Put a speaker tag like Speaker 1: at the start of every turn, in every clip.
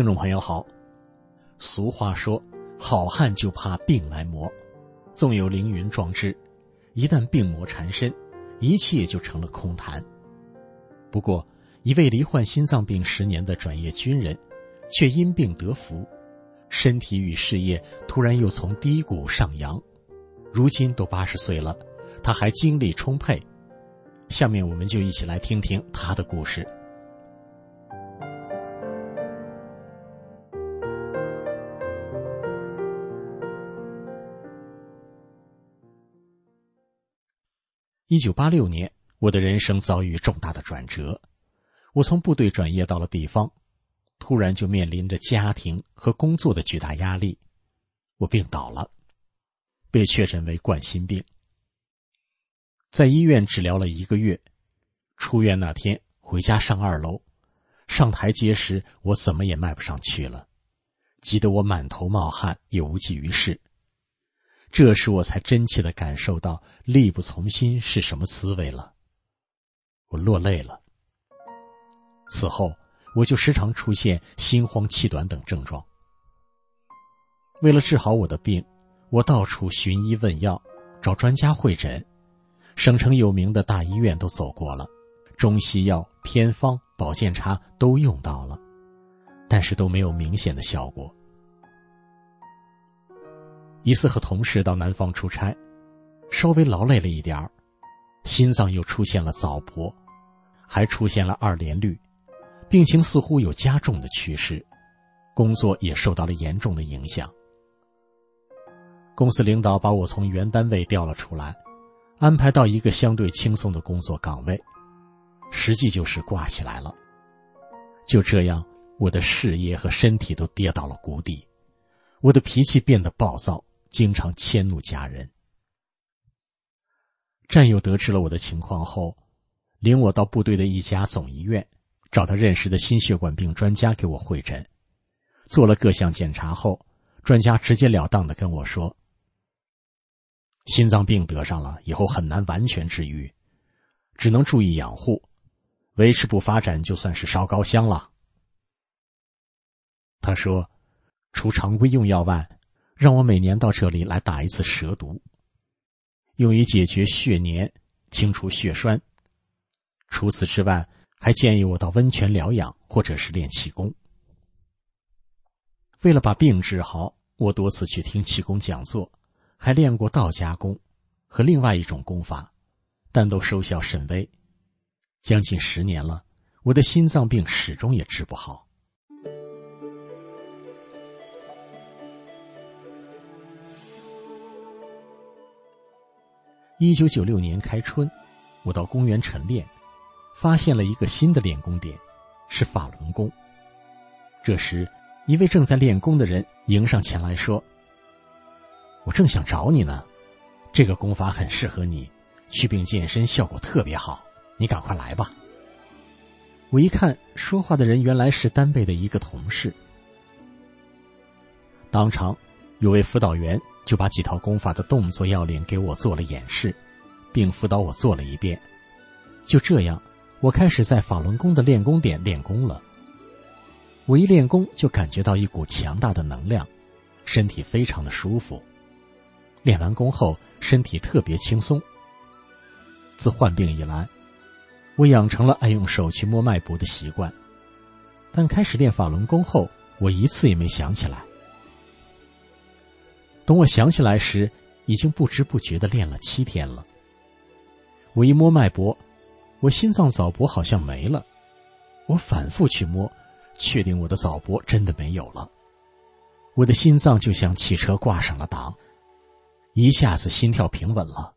Speaker 1: 听众朋友好，俗话说，好汉就怕病来磨，纵有凌云壮志，一旦病魔缠身，一切就成了空谈。不过，一位罹患心脏病十年的转业军人，却因病得福，身体与事业突然又从低谷上扬，如今都八十岁了，他还精力充沛。下面我们就一起来听听他的故事。一九八六年，我的人生遭遇重大的转折。我从部队转业到了地方，突然就面临着家庭和工作的巨大压力。我病倒了，被确诊为冠心病。在医院治疗了一个月，出院那天回家上二楼，上台阶时我怎么也迈不上去了，急得我满头冒汗，也无济于事。这时我才真切的感受到力不从心是什么滋味了。我落泪了。此后，我就时常出现心慌气短等症状。为了治好我的病，我到处寻医问药，找专家会诊，省城有名的大医院都走过了，中西药、偏方、保健茶都用到了，但是都没有明显的效果。一次和同事到南方出差，稍微劳累了一点儿，心脏又出现了早搏，还出现了二联律，病情似乎有加重的趋势，工作也受到了严重的影响。公司领导把我从原单位调了出来，安排到一个相对轻松的工作岗位，实际就是挂起来了。就这样，我的事业和身体都跌到了谷底，我的脾气变得暴躁。经常迁怒家人。战友得知了我的情况后，领我到部队的一家总医院，找他认识的心血管病专家给我会诊。做了各项检查后，专家直截了当的跟我说：“心脏病得上了以后很难完全治愈，只能注意养护，维持不发展就算是烧高香了。”他说：“除常规用药外。”让我每年到这里来打一次蛇毒，用于解决血粘、清除血栓。除此之外，还建议我到温泉疗养或者是练气功。为了把病治好，我多次去听气功讲座，还练过道家功和另外一种功法，但都收效甚微。将近十年了，我的心脏病始终也治不好。一九九六年开春，我到公园晨练，发现了一个新的练功点，是法轮功。这时，一位正在练功的人迎上前来说：“我正想找你呢，这个功法很适合你，祛病健身效果特别好，你赶快来吧。”我一看，说话的人原来是单位的一个同事，当场。有位辅导员就把几套功法的动作要领给我做了演示，并辅导我做了一遍。就这样，我开始在法轮功的练功点练功了。我一练功就感觉到一股强大的能量，身体非常的舒服。练完功后，身体特别轻松。自患病以来，我养成了爱用手去摸脉搏的习惯，但开始练法轮功后，我一次也没想起来。等我想起来时，已经不知不觉的练了七天了。我一摸脉搏，我心脏早搏好像没了。我反复去摸，确定我的早搏真的没有了。我的心脏就像汽车挂上了档，一下子心跳平稳了。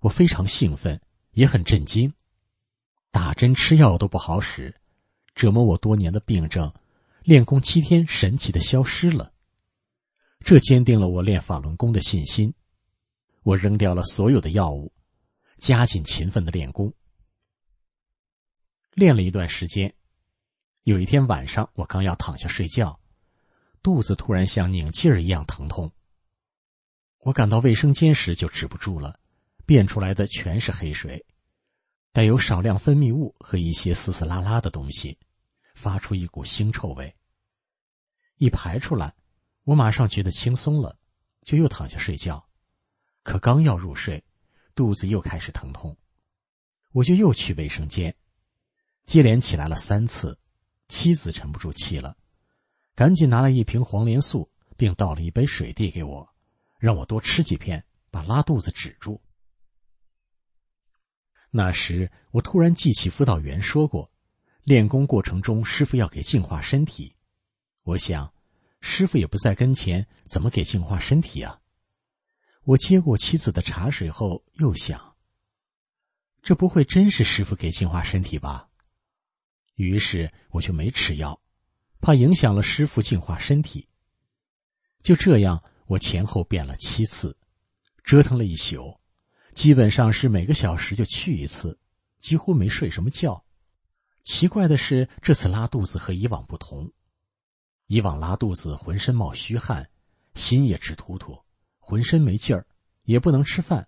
Speaker 1: 我非常兴奋，也很震惊。打针吃药都不好使，折磨我多年的病症，练功七天神奇的消失了。这坚定了我练法轮功的信心。我扔掉了所有的药物，加紧勤奋的练功。练了一段时间，有一天晚上，我刚要躺下睡觉，肚子突然像拧劲儿一样疼痛。我赶到卫生间时就止不住了，便出来的全是黑水。带有少量分泌物和一些丝丝拉拉的东西，发出一股腥臭味。一排出来，我马上觉得轻松了，就又躺下睡觉。可刚要入睡，肚子又开始疼痛，我就又去卫生间，接连起来了三次。妻子沉不住气了，赶紧拿了一瓶黄连素，并倒了一杯水递给我，让我多吃几片，把拉肚子止住。那时，我突然记起辅导员说过，练功过程中师傅要给净化身体。我想，师傅也不在跟前，怎么给净化身体啊？我接过妻子的茶水后，又想，这不会真是师傅给净化身体吧？于是我就没吃药，怕影响了师傅净化身体。就这样，我前后变了七次，折腾了一宿。基本上是每个小时就去一次，几乎没睡什么觉。奇怪的是，这次拉肚子和以往不同。以往拉肚子浑身冒虚汗，心也直突突，浑身没劲儿，也不能吃饭。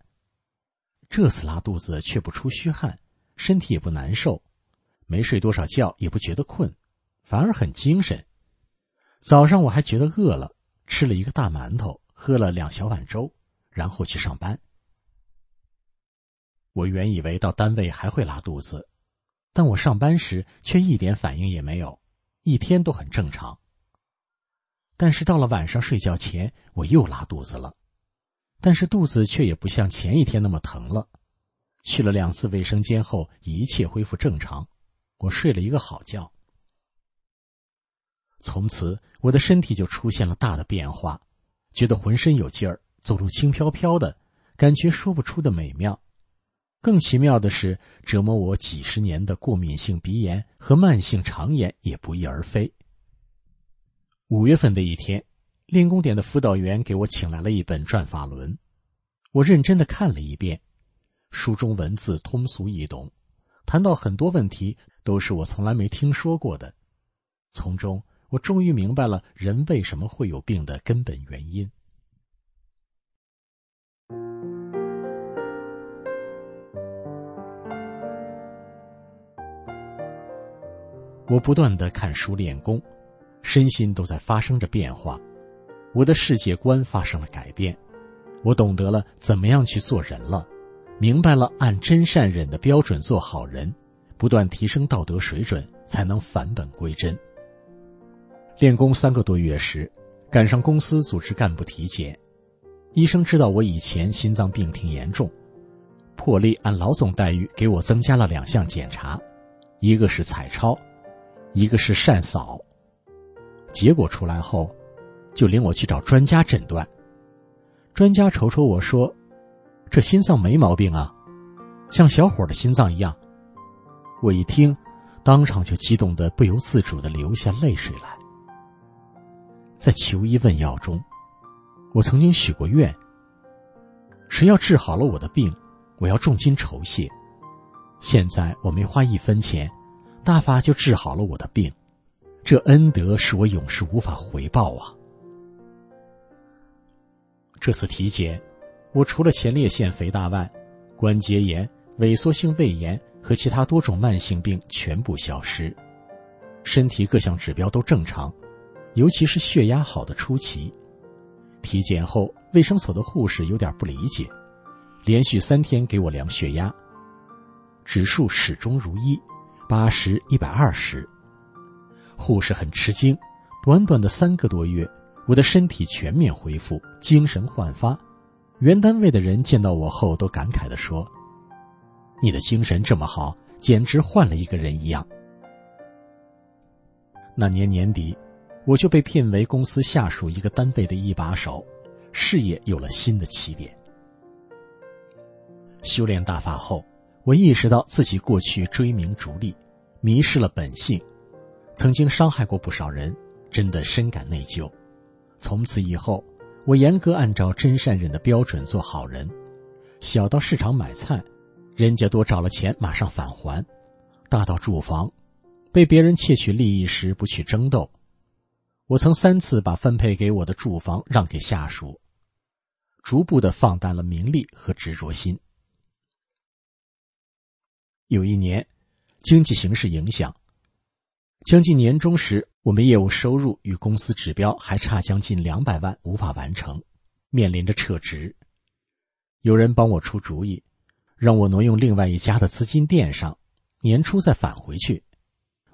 Speaker 1: 这次拉肚子却不出虚汗，身体也不难受，没睡多少觉也不觉得困，反而很精神。早上我还觉得饿了，吃了一个大馒头，喝了两小碗粥，然后去上班。我原以为到单位还会拉肚子，但我上班时却一点反应也没有，一天都很正常。但是到了晚上睡觉前，我又拉肚子了，但是肚子却也不像前一天那么疼了。去了两次卫生间后，一切恢复正常，我睡了一个好觉。从此，我的身体就出现了大的变化，觉得浑身有劲儿，走路轻飘飘的，感觉说不出的美妙。更奇妙的是，折磨我几十年的过敏性鼻炎和慢性肠炎也不翼而飞。五月份的一天，练功点的辅导员给我请来了一本《转法轮》，我认真的看了一遍，书中文字通俗易懂，谈到很多问题都是我从来没听说过的，从中我终于明白了人为什么会有病的根本原因。我不断的看书练功，身心都在发生着变化，我的世界观发生了改变，我懂得了怎么样去做人了，明白了按真善忍的标准做好人，不断提升道德水准，才能返本归真。练功三个多月时，赶上公司组织干部体检，医生知道我以前心脏病挺严重，破例按老总待遇给我增加了两项检查，一个是彩超。一个是善扫，结果出来后，就领我去找专家诊断。专家瞅瞅我说：“这心脏没毛病啊，像小伙的心脏一样。”我一听，当场就激动的不由自主的流下泪水来。在求医问药中，我曾经许过愿：谁要治好了我的病，我要重金酬谢。现在我没花一分钱。大法就治好了我的病，这恩德是我永世无法回报啊！这次体检，我除了前列腺肥大外，关节炎、萎缩性胃炎和其他多种慢性病全部消失，身体各项指标都正常，尤其是血压好的出奇。体检后，卫生所的护士有点不理解，连续三天给我量血压，指数始终如一。八十一百二十，护士很吃惊。短短的三个多月，我的身体全面恢复，精神焕发。原单位的人见到我后，都感慨地说：“你的精神这么好，简直换了一个人一样。”那年年底，我就被聘为公司下属一个单位的一把手，事业有了新的起点。修炼大法后。我意识到自己过去追名逐利，迷失了本性，曾经伤害过不少人，真的深感内疚。从此以后，我严格按照真善忍的标准做好人。小到市场买菜，人家多找了钱马上返还；大到住房，被别人窃取利益时不去争斗。我曾三次把分配给我的住房让给下属，逐步的放淡了名利和执着心。有一年，经济形势影响，将近年终时，我们业务收入与公司指标还差将近两百万，无法完成，面临着撤职。有人帮我出主意，让我挪用另外一家的资金垫上，年初再返回去。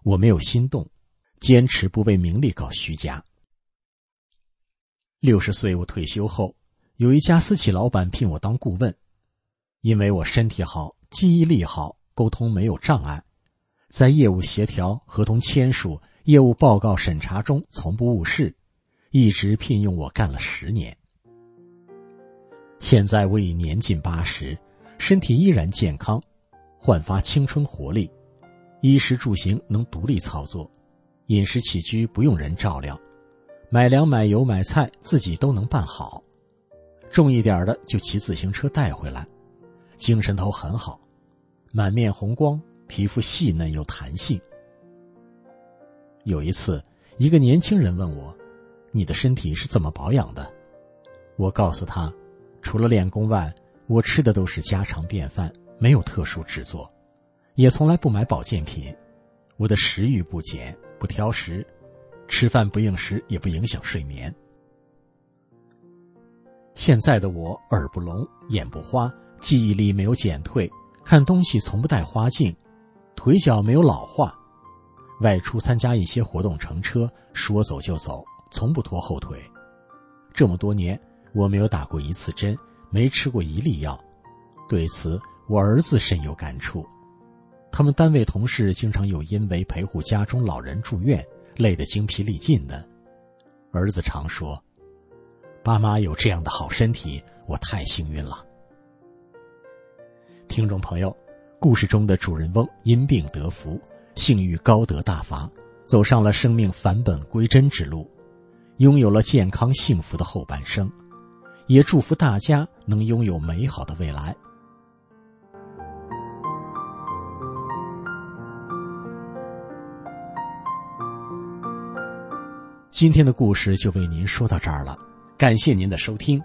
Speaker 1: 我没有心动，坚持不为名利搞虚假。六十岁我退休后，有一家私企老板聘我当顾问，因为我身体好，记忆力好。沟通没有障碍，在业务协调、合同签署、业务报告审查中从不误事，一直聘用我干了十年。现在我已年近八十，身体依然健康，焕发青春活力，衣食住行能独立操作，饮食起居不用人照料，买粮、买油、买菜自己都能办好，重一点的就骑自行车带回来，精神头很好。满面红光，皮肤细嫩有弹性。有一次，一个年轻人问我：“你的身体是怎么保养的？”我告诉他：“除了练功外，我吃的都是家常便饭，没有特殊制作，也从来不买保健品。我的食欲不减，不挑食，吃饭不应时也不影响睡眠。现在的我耳不聋，眼不花，记忆力没有减退。”看东西从不戴花镜，腿脚没有老化，外出参加一些活动乘车，说走就走，从不拖后腿。这么多年，我没有打过一次针，没吃过一粒药。对此，我儿子深有感触。他们单位同事经常有因为陪护家中老人住院，累得精疲力尽的。儿子常说：“爸妈有这样的好身体，我太幸运了。”听众朋友，故事中的主人翁因病得福，幸遇高德大法，走上了生命返本归真之路，拥有了健康幸福的后半生，也祝福大家能拥有美好的未来。今天的故事就为您说到这儿了，感谢您的收听。